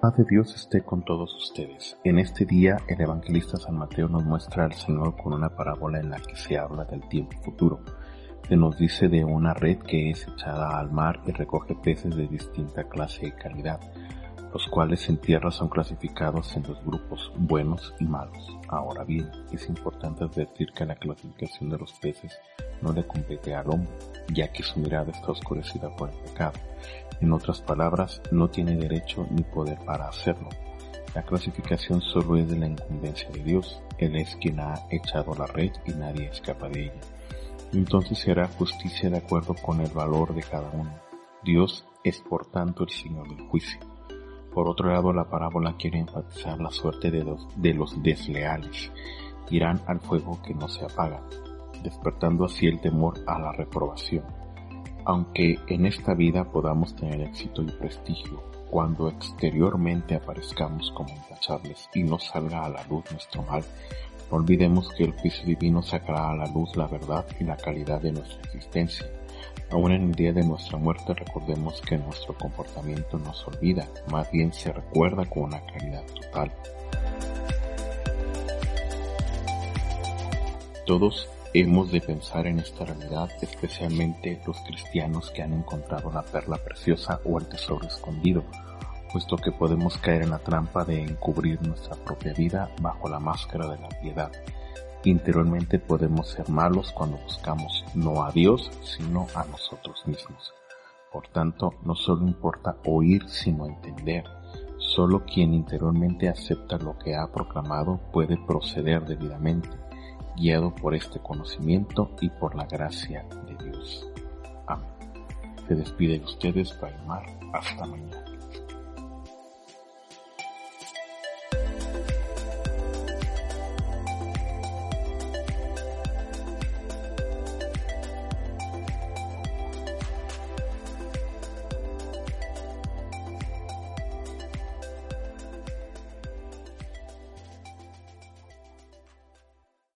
paz de Dios esté con todos ustedes. En este día el evangelista San Mateo nos muestra al Señor con una parábola en la que se habla del tiempo futuro. Se nos dice de una red que es echada al mar y recoge peces de distinta clase y calidad, los cuales en tierra son clasificados en dos grupos, buenos y malos. Ahora bien, es importante advertir que la clasificación de los peces no le compete al hombre, ya que su mirada está oscurecida por el pecado en otras palabras, no tiene derecho ni poder para hacerlo. La clasificación solo es de la incumbencia de Dios. Él es quien ha echado la red y nadie escapa de ella. Entonces se hará justicia de acuerdo con el valor de cada uno. Dios es por tanto el Señor del juicio. Por otro lado, la parábola quiere enfatizar la suerte de los, de los desleales. Irán al fuego que no se apaga, despertando así el temor a la reprobación. Aunque en esta vida podamos tener éxito y prestigio, cuando exteriormente aparezcamos como intachables y no salga a la luz nuestro mal, no olvidemos que el juicio divino sacará a la luz la verdad y la calidad de nuestra existencia. Aún en el día de nuestra muerte recordemos que nuestro comportamiento no se olvida, más bien se recuerda con una claridad total. Todos Hemos de pensar en esta realidad, especialmente los cristianos que han encontrado la perla preciosa o el tesoro escondido, puesto que podemos caer en la trampa de encubrir nuestra propia vida bajo la máscara de la piedad. Interiormente podemos ser malos cuando buscamos no a Dios, sino a nosotros mismos. Por tanto, no solo importa oír, sino entender. Solo quien interiormente acepta lo que ha proclamado puede proceder debidamente guiado por este conocimiento y por la gracia de Dios. Amén. Se despide de ustedes, Mar. Hasta mañana.